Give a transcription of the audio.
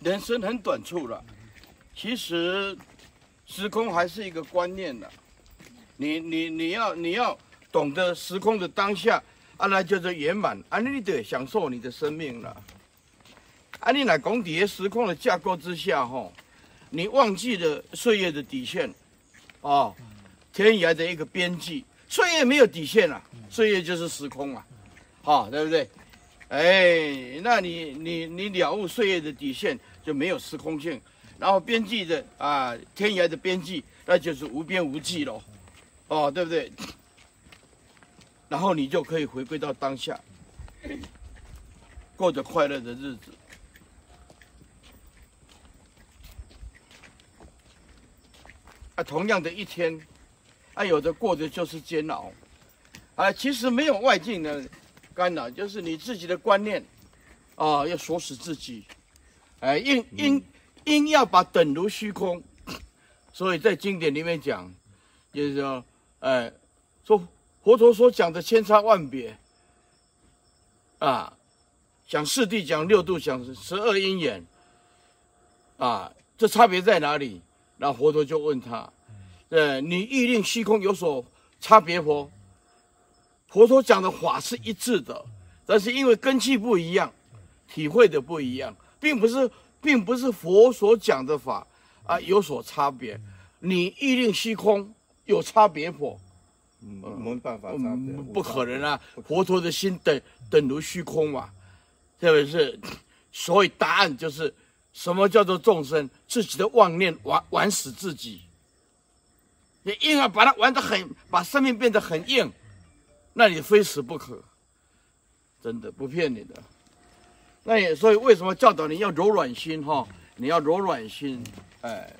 人生很短促了。其实，时空还是一个观念的。你你你要你要懂得时空的当下，啊，那叫做圆满，啊，你得享受你的生命了。啊，你来讲底下时空的架构之下，吼，你忘记了岁月的底线，哦，天涯的一个边际，岁月没有底线啊，岁月就是时空啊，好、对不对？哎，那你你你了悟岁月的底线，就没有时空性，然后边际的啊，天涯的边际，那就是无边无际喽，哦，对不对？然后你就可以回归到当下，过着快乐的日子。啊，同样的一天，啊，有的过的就是煎熬，啊，其实没有外境的干扰，就是你自己的观念，啊，要锁死自己，哎，硬硬硬要把等如虚空，所以在经典里面讲，就是说，哎，说佛陀所讲的千差万别，啊，讲四谛，讲六度，讲十二因缘，啊，这差别在哪里？那佛陀就问他：“呃，你欲令虚空有所差别否？”佛陀讲的法是一致的，但是因为根器不一样，体会的不一样，并不是，并不是佛所讲的法啊有所差别。你欲令虚空有差别否？嗯，没办法不可能啊！佛陀的心等等如虚空嘛，特别是？所以答案就是。什么叫做众生？自己的妄念玩玩死自己，你硬要把它玩得很，把生命变得很硬，那你非死不可，真的不骗你的。那也所以为什么教导你要柔软心哈？你要柔软心，哎。